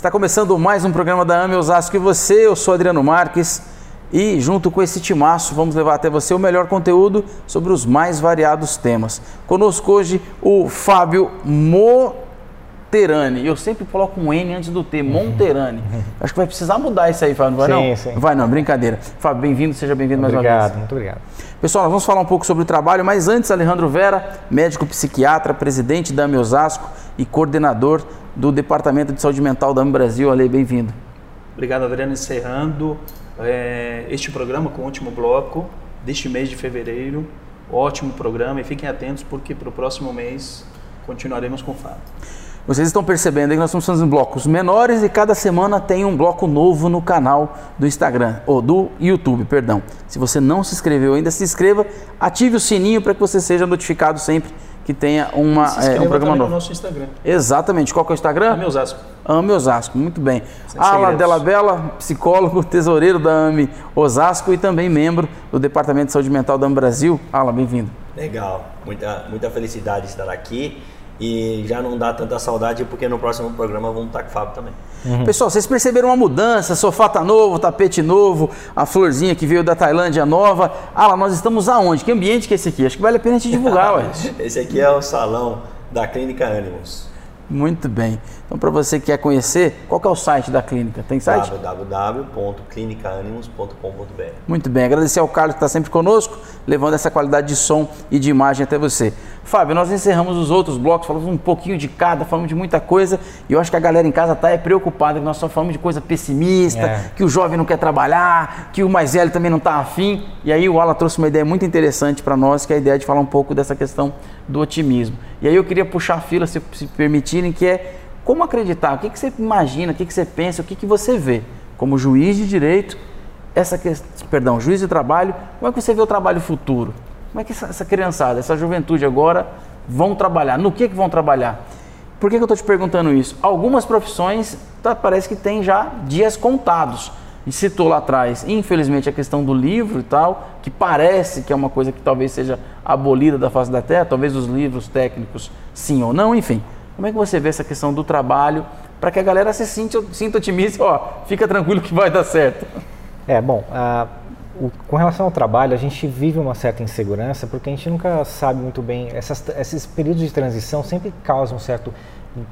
Está começando mais um programa da AME Osasco e você, eu sou Adriano Marques e junto com esse timaço vamos levar até você o melhor conteúdo sobre os mais variados temas. Conosco hoje o Fábio Monterani. Eu sempre coloco um N antes do T, Monterani. Acho que vai precisar mudar isso aí, Fábio, não vai Sim, não? sim. Vai não, brincadeira. Fábio, bem-vindo, seja bem-vindo mais uma vez. Obrigado, muito obrigado. Pessoal, nós vamos falar um pouco sobre o trabalho, mas antes, Alejandro Vera, médico psiquiatra, presidente da AME Osasco e coordenador do Departamento de Saúde Mental da Brasil. Ale, bem-vindo. Obrigado, Adriano. Encerrando é, este programa com o último bloco deste mês de fevereiro. Ótimo programa e fiquem atentos porque para o próximo mês continuaremos com o Fábio. Vocês estão percebendo que nós estamos fazendo blocos menores e cada semana tem um bloco novo no canal do Instagram, ou do YouTube, perdão. Se você não se inscreveu ainda, se inscreva, ative o sininho para que você seja notificado sempre que tenha uma, Se é, inscreva um programa também no nosso Instagram. Exatamente. Qual que é o Instagram? Ame Osasco. AME Osasco, muito bem. Sem Ala. Della Bella, psicólogo, tesoureiro da AME Osasco e também membro do Departamento de Saúde Mental da AME Brasil. Ala, bem-vindo. Legal, muita, muita felicidade de estar aqui e já não dá tanta saudade porque no próximo programa vamos estar com o Fábio também. Pessoal, vocês perceberam uma mudança? Sofá tá novo, tapete novo, a florzinha que veio da Tailândia nova. Ala, nós estamos aonde? Que ambiente que é esse aqui? Acho que vale a pena a gente divulgar, ué. Esse aqui é o salão da Clínica Animus, Muito bem. Então, para você que quer conhecer, qual que é o site da clínica? Tem site? www.clinicaanimus.com.br. Muito bem, agradecer ao Carlos que está sempre conosco, levando essa qualidade de som e de imagem até você. Fábio, nós encerramos os outros blocos, falamos um pouquinho de cada, falamos de muita coisa, e eu acho que a galera em casa está é preocupada, que nós só falamos de coisa pessimista, É. que o jovem não quer trabalhar, que o mais velho também não está afim, e aí o Ala trouxe uma ideia muito interessante para nós, que é a ideia de falar um pouco dessa questão do otimismo. E aí eu queria puxar a fila, se, se permitirem, que é como acreditar, o que, que você imagina, o que, que você pensa, o que, que você vê como juiz de direito, essa questão, perdão, juiz de trabalho, como é que você vê o trabalho futuro? Como é que essa, essa criançada, essa juventude agora vão trabalhar? No que, que vão trabalhar? Por que, que eu estou te perguntando isso? Algumas profissões tá, parece que tem já dias contados. E citou lá atrás, infelizmente, a questão do livro e tal, que parece que é uma coisa que talvez seja abolida da face da terra, talvez os livros técnicos sim ou não, enfim. Como é que você vê essa questão do trabalho para que a galera se sinta, sinta otimista, ó, fica tranquilo que vai dar certo? É, bom, ah, o- com relação ao trabalho, a gente vive uma certa insegurança porque a gente nunca sabe muito bem. Essas, esses períodos de transição sempre causam um certo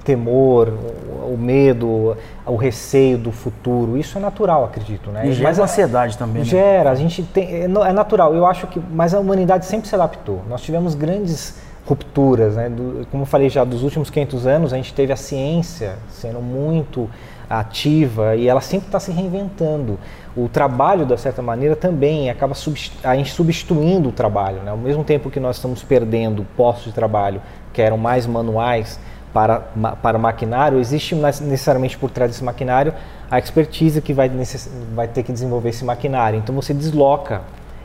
temor, o, o medo, o receio do futuro. Isso é natural, acredito, né? E gera Mas a- ansiedade também, né? Gera, a gente tem, é, é natural. Eu acho que, mas a humanidade sempre se adaptou. Nós tivemos grandes rupturas, né? Do- como eu falei já, dos últimos 500 anos, a gente teve a ciência sendo muito ativa e ela sempre está se reinventando. O trabalho, de certa maneira, também acaba substituindo o trabalho. Né? Ao mesmo tempo que nós estamos perdendo postos de trabalho que eram mais manuais para, para o maquinário, existe necessariamente por trás desse maquinário a expertise que vai, vai ter que desenvolver esse maquinário. Então você desloca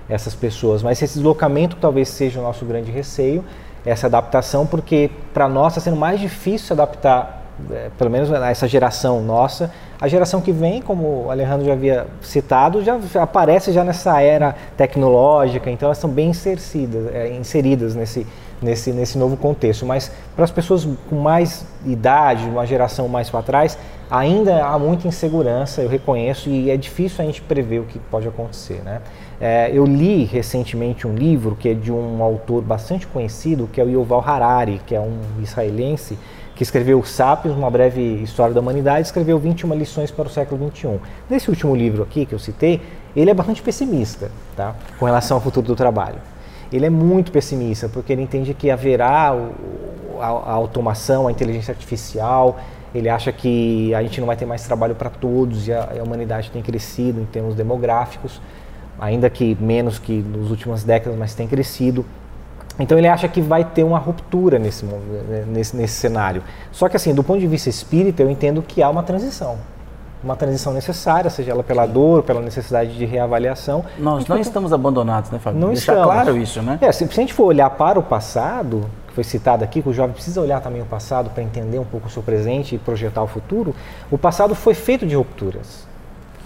essas pessoas, mas esse deslocamento talvez seja o nosso grande receio, essa adaptação, porque para nós está sendo mais difícil adaptar, eh, pelo menos essa geração nossa. A geração que vem, como o Alejandro já havia citado, já, aparece já nessa era tecnológica, então elas estão bem inseridas, eh, inseridas nesse, nesse, nesse novo contexto. Mas para as pessoas com mais idade, uma geração mais para trás, ainda há muita insegurança, eu reconheço, e é difícil a gente prever o que pode acontecer. Né? É, eu li recentemente um livro que é de um autor bastante conhecido, que é o Yuval Harari, que é um israelense, que escreveu Sapiens, uma breve história da humanidade, escreveu 21 lições para o século XXI. Nesse último livro aqui que eu citei, ele é bastante pessimista tá? com relação ao futuro do trabalho. Ele é muito pessimista, porque ele entende que haverá a automação, a inteligência artificial, ele acha que a gente não vai ter mais trabalho para todos e a, a humanidade tem crescido em termos demográficos, ainda que menos que nas últimas décadas, mas tem crescido. Então ele acha que vai ter uma ruptura nesse, mo- nesse, nesse cenário. Só que assim, do ponto de vista espírita, eu entendo que há uma transição. Uma transição necessária, seja ela pela dor, pela necessidade de reavaliação. Nós não estamos abandonados, né, Fábio? Não Deixar estamos. claro isso, né? É, se, se a gente for olhar para o passado, que foi citado aqui, que o jovem precisa olhar também o passado para entender um pouco o seu presente e projetar o futuro, o passado foi feito de rupturas.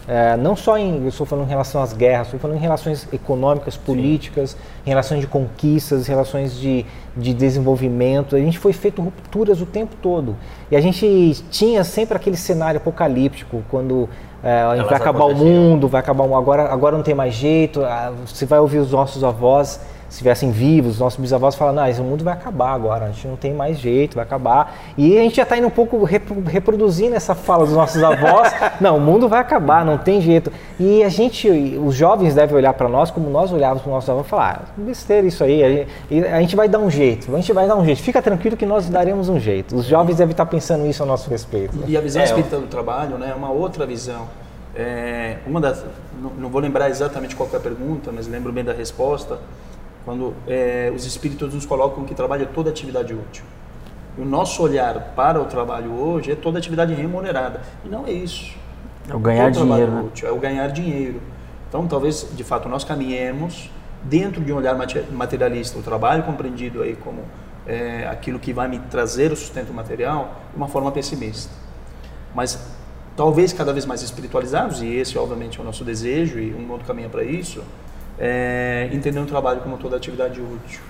É, não só em, eu estou falando em relação às guerras, estou falando em relações econômicas, políticas, Sim. em relações de conquistas, relações de, de desenvolvimento. A gente foi feito rupturas o tempo todo. E a gente tinha sempre aquele cenário apocalíptico, quando é, vai acabar o mundo, vai acabar agora, agora não tem mais jeito. Você vai ouvir os nossos avós estivessem vivos, os nossos bisavós falam, não, esse mundo vai acabar agora, a gente não tem mais jeito, vai acabar. E a gente já está indo um pouco reproduzindo essa fala dos nossos avós, não, o mundo vai acabar, não tem jeito. E a gente, os jovens devem olhar para nós como nós olhávamos para os nossos avós e falar, ah, besteira isso aí, a gente vai dar um jeito, a gente vai dar um jeito, fica tranquilo que nós daremos um jeito. Os jovens devem estar pensando isso a nosso respeito. E a visão é, espírita do trabalho né, é uma outra visão. É, uma das, não, não vou lembrar exatamente qual é a pergunta, mas lembro bem da resposta quando é, os espíritos nos colocam que trabalho é toda atividade útil. E o nosso olhar para o trabalho hoje é toda atividade remunerada. E não é isso. É o ganhar dinheiro. Né? Útil, é o ganhar dinheiro. Então, talvez, de fato, nós caminhemos dentro de um olhar materialista, o trabalho compreendido aí como é, aquilo que vai me trazer o sustento material, de uma forma pessimista. Mas talvez cada vez mais espiritualizados, e esse, obviamente, é o nosso desejo, e um mundo caminha para isso, é, entender o trabalho como toda atividade útil.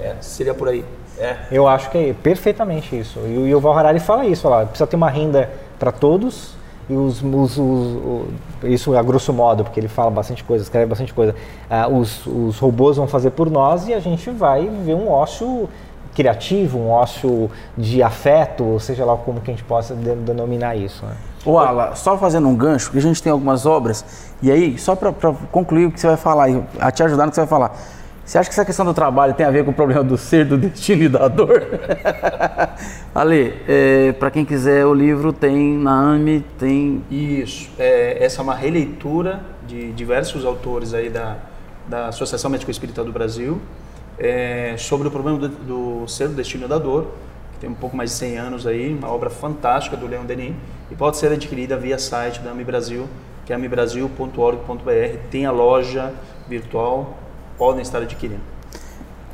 É, seria por aí. É. Eu acho que é perfeitamente isso. E, o Val Harari fala isso, fala, precisa ter uma renda para todos e os, os, os, isso a grosso modo, porque ele fala bastante coisa, escreve bastante coisa. Uh, os, os robôs vão fazer por nós e a gente vai ver um ócio criativo, um ócio de afeto, ou seja lá como que a gente possa denominar isso. Né? Ô Ala, só fazendo um gancho, porque a gente tem algumas obras, e aí, só para concluir o que você vai falar, a te ajudar no que você vai falar. Você acha que essa questão do trabalho tem a ver com o problema do ser, do destino e da dor? Ale, é, para quem quiser o livro, tem na AME, tem... Isso, é, essa é uma releitura de diversos autores aí da, da Associação Médico Espírita do Brasil, é, sobre o problema do, do ser, do destino da dor, tem um pouco mais de 100 anos aí, uma obra fantástica do Leon Denis, e pode ser adquirida via site da AMI Brasil, que é amibrasil.org.br, tem a loja virtual, podem estar adquirindo.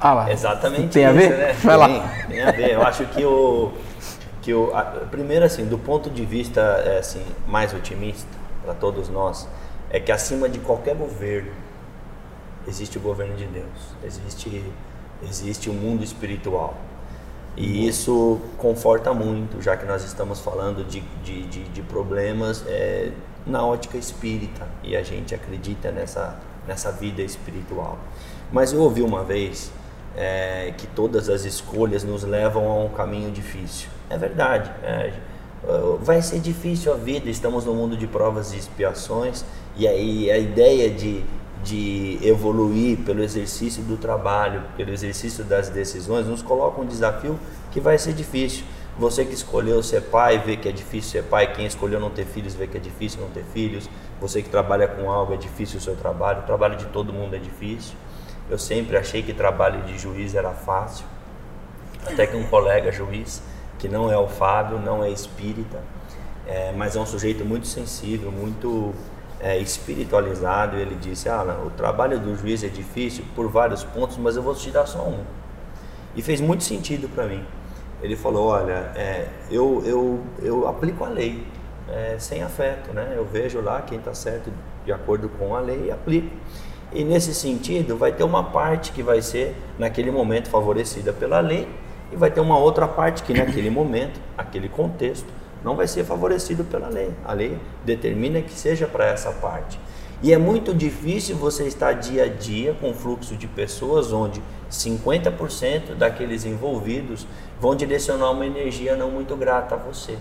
Ah lá. Exatamente tem isso, a ver? né? Vai lá. Tem, tem a ver. Eu acho que o que o a, primeiro assim, do ponto de vista é, assim mais otimista para todos nós, é que acima de qualquer governo existe o governo de Deus, existe existe o mundo espiritual. E isso conforta muito, já que nós estamos falando de, de, de, de problemas é, na ótica espírita e a gente acredita nessa, nessa vida espiritual. Mas eu ouvi uma vez é, que todas as escolhas nos levam a um caminho difícil. É verdade. É, vai ser difícil a vida, estamos no mundo de provas e expiações, e aí a ideia de de evoluir pelo exercício do trabalho, pelo exercício das decisões, nos coloca um desafio que vai ser difícil. Você que escolheu ser pai vê que é difícil ser pai, quem escolheu não ter filhos vê que é difícil não ter filhos. Você que trabalha com algo é difícil o seu trabalho, o trabalho de todo mundo é difícil. Eu sempre achei que trabalho de juiz era fácil. Até que um colega juiz, que não é o Fábio, não é espírita, é, mas é um sujeito muito sensível, muito é, espiritualizado, ele disse: Ah, o trabalho do juiz é difícil por vários pontos, mas eu vou te dar só um. E fez muito sentido para mim. Ele falou: Olha, é, eu, eu, eu aplico a lei é, sem afeto, né? Eu vejo lá quem está certo de acordo com a lei e aplico. E nesse sentido, vai ter uma parte que vai ser, naquele momento, favorecida pela lei, e vai ter uma outra parte que, naquele momento, aquele contexto, não vai ser favorecido pela lei. A lei determina que seja para essa parte. E é muito difícil você estar dia a dia com fluxo de pessoas onde 50% daqueles envolvidos vão direcionar uma energia não muito grata a você.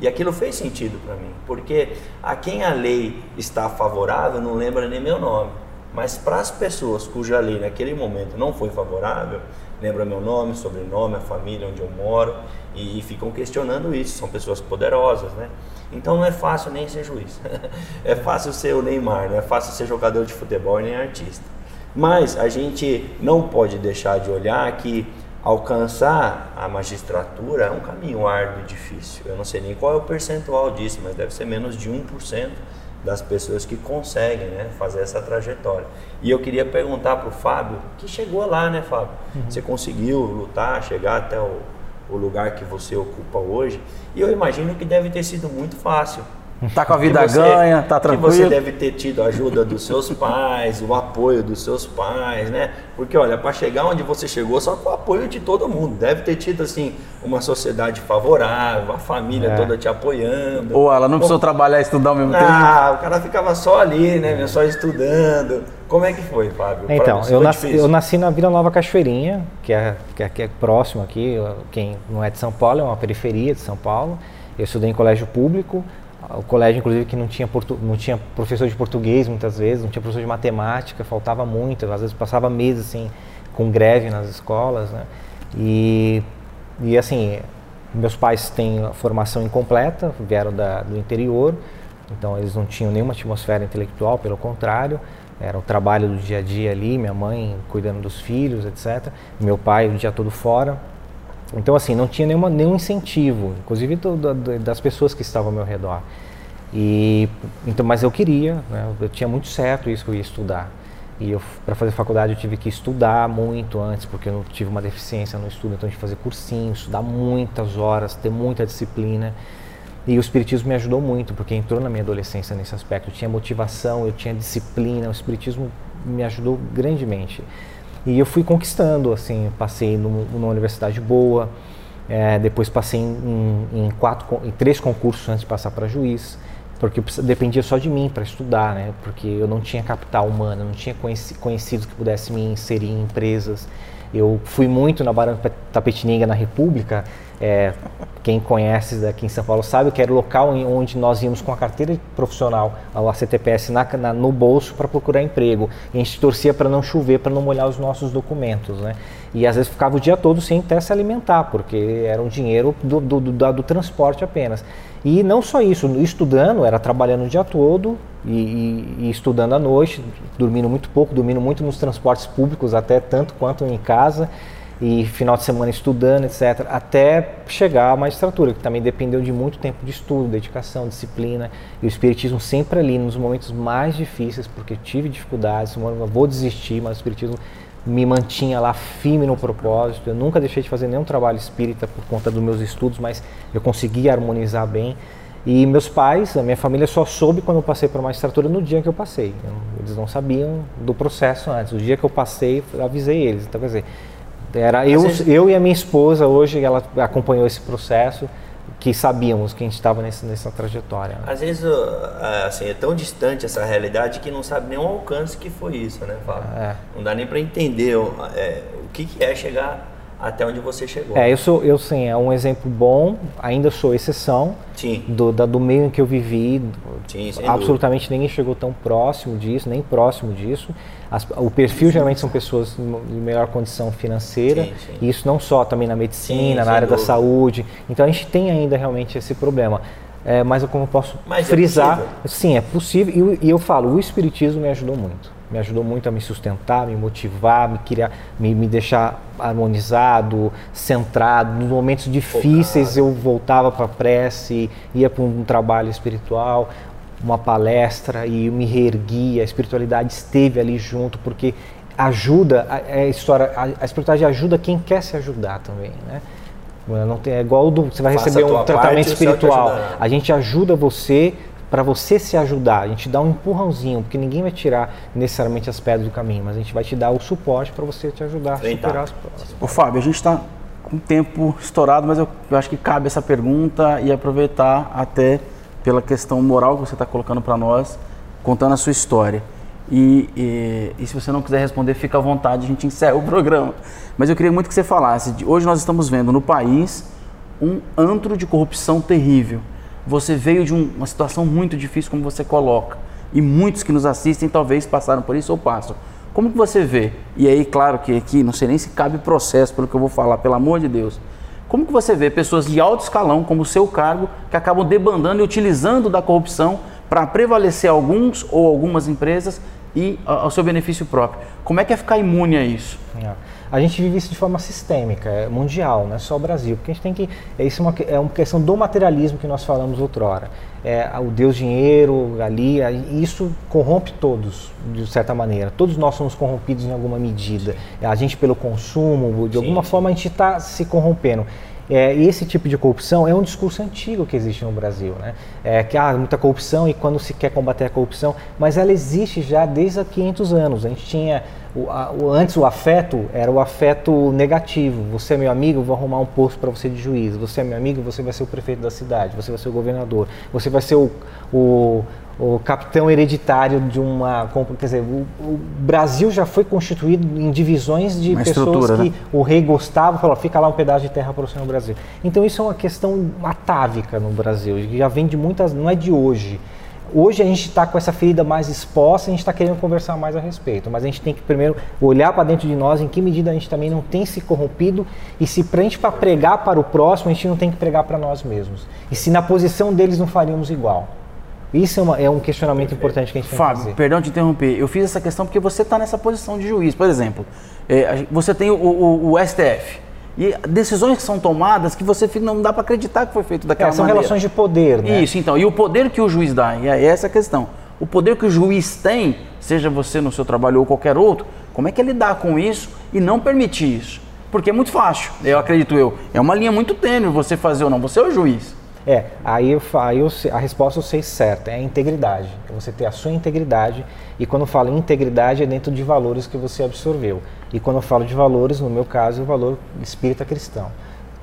E aquilo fez sentido para mim, porque a quem a lei está favorável não lembra nem meu nome. Mas para as pessoas cuja lei naquele momento não foi favorável, lembra meu nome, sobrenome, a família onde eu moro e, e ficam questionando isso. São pessoas poderosas, né? Então não é fácil nem ser juiz. é fácil ser o Neymar, não é fácil ser jogador de futebol nem artista. Mas a gente não pode deixar de olhar que alcançar a magistratura é um caminho árduo e difícil. Eu não sei nem qual é o percentual disso, mas deve ser menos de 1% das pessoas que conseguem né, fazer essa trajetória. E eu queria perguntar para o Fábio, que chegou lá, né, Fábio? Uhum. Você conseguiu lutar, chegar até o, o lugar que você ocupa hoje. E eu imagino que deve ter sido muito fácil Tá com a vida você- ganha, tá Que você tranquilo. deve ter tido a ajuda dos seus pais, o apoio dos seus pais, né? Porque olha, para chegar onde você chegou, só com o apoio de todo mundo. Deve ter tido assim uma sociedade favorável, a família É. toda te apoiando. Ou ela não precisou trabalhar e estudar ao mesmo tempo. Ah, o cara ficava só ali, né? Só estudando. Como é que foi, Fábio? Então, eu nasci, eu nasci na Vila Nova Cachoeirinha, que é, que, é, que é próximo aqui, quem não é de São Paulo, é uma periferia de São Paulo. Eu estudei em colégio público, o colégio inclusive que não tinha, não tinha professor de português muitas vezes, não tinha professor de matemática, faltava muito, às vezes passava meses assim, com greve nas escolas, né? E, e assim, meus pais têm formação incompleta, vieram da, do interior, então eles não tinham nenhuma atmosfera intelectual, pelo contrário, era o trabalho do dia a dia ali, minha mãe cuidando dos filhos, etc. Meu pai o dia todo fora. Então assim, não tinha nenhuma, nenhum incentivo, inclusive do, do, das pessoas que estavam ao meu redor. E então, mas eu queria, né? eu tinha muito certo isso que eu ia estudar. E para fazer faculdade eu tive que estudar muito antes, porque eu tive uma deficiência no estudo, então eu tive que fazer cursinho, estudar muitas horas, ter muita disciplina. E o Espiritismo me ajudou muito, porque entrou na minha adolescência nesse aspecto. Eu tinha motivação, eu tinha disciplina, o Espiritismo me ajudou grandemente. E eu fui conquistando, assim, passei numa universidade boa, é, depois passei em, em, quatro, em três concursos antes de passar para juiz, porque dependia só de mim para estudar, né? Porque eu não tinha capital humano, não tinha conheci, conhecidos que pudessem me inserir em empresas. Eu fui muito na Barão Tapetininga, na República. É, quem conhece aqui em São Paulo sabe que era o local onde nós íamos com a carteira profissional, a CTPS, na, na, no bolso para procurar emprego. E a gente torcia para não chover, para não molhar os nossos documentos. Né? E às vezes ficava o dia todo sem até se alimentar, porque era um dinheiro do, do, do, do transporte apenas. E não só isso, estudando, era trabalhando o dia todo e, e, e, estudando à noite, dormindo muito pouco, dormindo muito nos transportes públicos, até tanto quanto em casa, e final de semana estudando, etc., até chegar à magistratura, que também dependeu de muito tempo de estudo, dedicação, disciplina, e o Espiritismo sempre ali nos momentos mais difíceis, porque tive dificuldades, vou desistir, mas o Espiritismo me mantinha lá firme no propósito. Eu nunca deixei de fazer nenhum trabalho espírita por conta dos meus estudos, mas eu conseguia harmonizar bem. E meus pais, a minha família só soube quando eu passei para a magistratura no dia que eu passei. Eles não sabiam do processo antes. O dia que eu passei, eu avisei eles. Então, quer dizer, era eu, vezes... eu e a minha esposa hoje, ela acompanhou esse processo, que sabíamos que a gente estava nessa trajetória. Né? Às vezes, assim, é tão distante essa realidade que não sabe nem o alcance que foi isso, né, Fábio? É. Não dá nem para entender é, o que, que é chegar até onde você chegou. É, eu sou, eu sim, é um exemplo bom, ainda sou exceção sim. Do, da, do meio em que eu vivi. Sim, absolutamente ninguém chegou tão próximo disso, nem próximo disso. As, o perfil geralmente são pessoas de melhor condição financeira, sim, sim. e isso não só também na medicina, na área dúvida. da saúde. Então a gente tem ainda realmente esse problema. É, mas eu como posso mas frisar, é sim, é possível. E, e eu falo, o espiritismo me ajudou muito me ajudou muito a me sustentar, me motivar, me, criar, me, me deixar harmonizado, centrado. Nos momentos difíceis eu voltava para a prece, ia para um trabalho espiritual, uma palestra e eu me reerguia. A espiritualidade esteve ali junto porque ajuda a, a história, a, a espiritualidade ajuda quem quer se ajudar também, né? Não tem, é igual do, você vai Faça receber um tratamento parte, espiritual. A gente ajuda você para você se ajudar, a gente dá um empurrãozinho, porque ninguém vai tirar necessariamente as pedras do caminho, mas a gente vai te dar o suporte para você te ajudar a Enfrentar. superar as provas. Ô Fábio, a gente está com o tempo estourado, mas eu, eu acho que cabe essa pergunta e aproveitar até pela questão moral que você está colocando para nós, contando a sua história. E, e, e, se você não quiser responder, fica à vontade, a gente encerra o programa. Mas eu queria muito que você falasse. De, hoje nós estamos vendo no país um antro de corrupção terrível. Você veio de um, uma situação muito difícil, como você coloca. E muitos que nos assistem talvez passaram por isso ou passam. Como que você vê? E aí, claro que aqui, não sei nem se cabe processo pelo que eu vou falar, pelo amor de Deus. Como que você vê pessoas de alto escalão, como o seu cargo, que acabam debandando e utilizando da corrupção para prevalecer alguns ou algumas empresas e ao seu benefício próprio? Como é que é ficar imune a isso? É. A gente vive isso de forma sistêmica, é mundial, não é só o Brasil. Porque a gente tem que. É, isso é uma, é uma questão do materialismo que nós falamos outrora. É, o Deus dinheiro ali, isso corrompe todos, de certa maneira. Todos nós somos corrompidos em alguma medida. A gente pelo consumo, de alguma sim. forma a gente está se corrompendo. É, esse tipo de corrupção é um discurso antigo que existe no Brasil, né? É, que há ah, muita corrupção e quando se quer combater a corrupção, mas ela existe já desde há 500 anos. A gente tinha o, a, o, antes o afeto era o afeto negativo. Você é meu amigo, vou arrumar um posto para você de juiz. Você é meu amigo, você vai ser o prefeito da cidade. Você vai ser o governador. Você vai ser o, o o capitão hereditário de uma. Quer dizer, o, o, Brasil já foi constituído em divisões de uma pessoas que né? o rei gostava, falou: fica lá um pedaço de terra para o senhor Brasil. Então isso é uma questão atávica no Brasil, que já vem de muitas. não é de hoje. Hoje a gente está com essa ferida mais exposta, a gente está querendo conversar mais a respeito, mas a gente tem que primeiro olhar para dentro de nós em que medida a gente também não tem se corrompido e se para a gente para pregar para o próximo, a gente não tem que pregar para nós mesmos. E se na posição deles não faríamos igual. Isso é, uma, é um questionamento Perfeito. importante que a gente tem Fábio, que fazer. perdão te interromper. Eu fiz essa questão porque você está nessa posição de juiz. Por exemplo, é, você tem o, o, o, STF. E decisões que são tomadas que você não dá para acreditar que foi feito daquela é, são maneira. relações de poder, né? Isso, então. E o poder que o juiz dá, e é essa a questão. O poder que o juiz tem, seja você no seu trabalho ou qualquer outro, como é que ele dá com isso e não permitir isso? Porque é muito fácil, eu acredito eu. É uma linha muito tênue você fazer ou não. Você é o juiz. É, aí, eu, aí eu, a resposta eu sei certa, é a integridade. É você ter a sua integridade, e quando eu falo integridade é dentro de valores que você absorveu. E quando eu falo de valores, no meu caso, é o valor espírita cristão.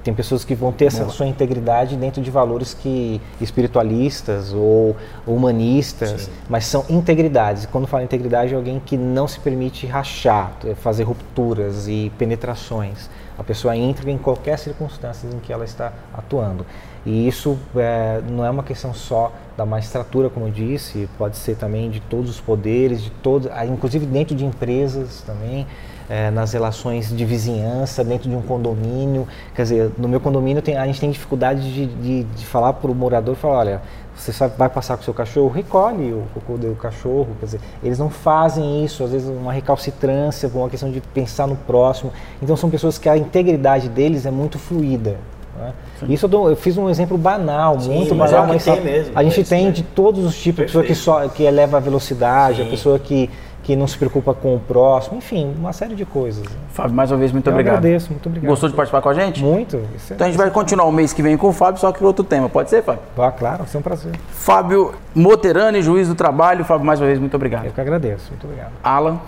Tem pessoas que vão ter essa Boa. sua integridade dentro de valores que espiritualistas ou humanistas, Sim. mas são integridades. E quando falo integridade é alguém que não se permite rachar, fazer rupturas e penetrações. A pessoa entra em qualquer circunstância em que ela está atuando. E isso é, não é uma questão só da magistratura, como eu disse, pode ser também de todos os poderes, de todos, inclusive dentro de empresas também, é, nas relações de vizinhança, dentro de um condomínio. Quer dizer, no meu condomínio tem, a gente tem dificuldade de, de, de falar para o morador, falar, olha, você sabe, vai passar com o seu cachorro, recolhe o cocô do cachorro. Quer dizer, eles não fazem isso, às vezes uma recalcitrância, uma questão de pensar no próximo. Então são pessoas que a integridade deles é muito fluida. Né? Isso eu, dou, eu, fiz um exemplo banal, Sim, muito banal, mas, é mas mesmo, a gente tem de todos os tipos, a pessoa que, só, que eleva a velocidade, Sim. a pessoa que, que não se preocupa com o próximo, enfim, uma série de coisas. Fábio, mais uma vez, muito eu obrigado. agradeço, muito obrigado. Gostou de participar com a gente? Muito. Então a gente vai continuar o mês que vem com o Fábio, só que outro tema. Pode ser, Fábio? Ah, claro, vai ser um prazer. Fábio Moterani, juiz do trabalho. Fábio, mais uma vez, muito obrigado. Eu que agradeço, muito obrigado. Alan.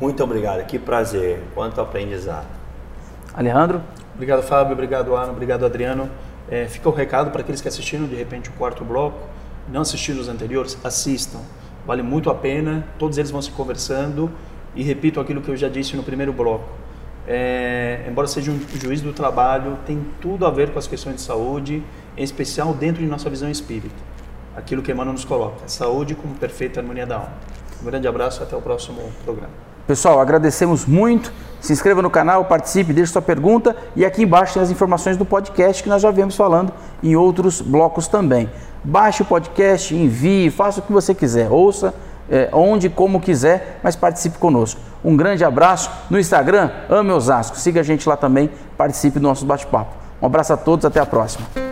Muito obrigado, que prazer, quanto aprendizado. Alejandro. Obrigado, Fábio. Obrigado, Alan. Obrigado, Adriano. É, fica o recado para aqueles que assistiram de repente o quarto bloco, não assistiram os anteriores, assistam. Vale muito a pena. Todos eles vão se conversando e repito aquilo que eu já disse no primeiro bloco. É, embora seja um juiz do trabalho, tem tudo a ver com as questões de saúde, em especial dentro de nossa visão espírita. Aquilo que Emmanuel nos coloca, saúde como perfeita harmonia da alma. Um grande abraço e até o próximo programa. Pessoal, agradecemos muito. Se inscreva no canal, participe, deixe sua pergunta e aqui embaixo tem as informações do podcast que nós já viemos falando em outros blocos também. Baixe o podcast, envie, faça o que você quiser, ouça é, onde, como quiser, mas participe conosco. Um grande abraço no Instagram, Ame Osasco. Siga a gente lá também, participe do nosso bate-papo. Um abraço a todos, até a próxima.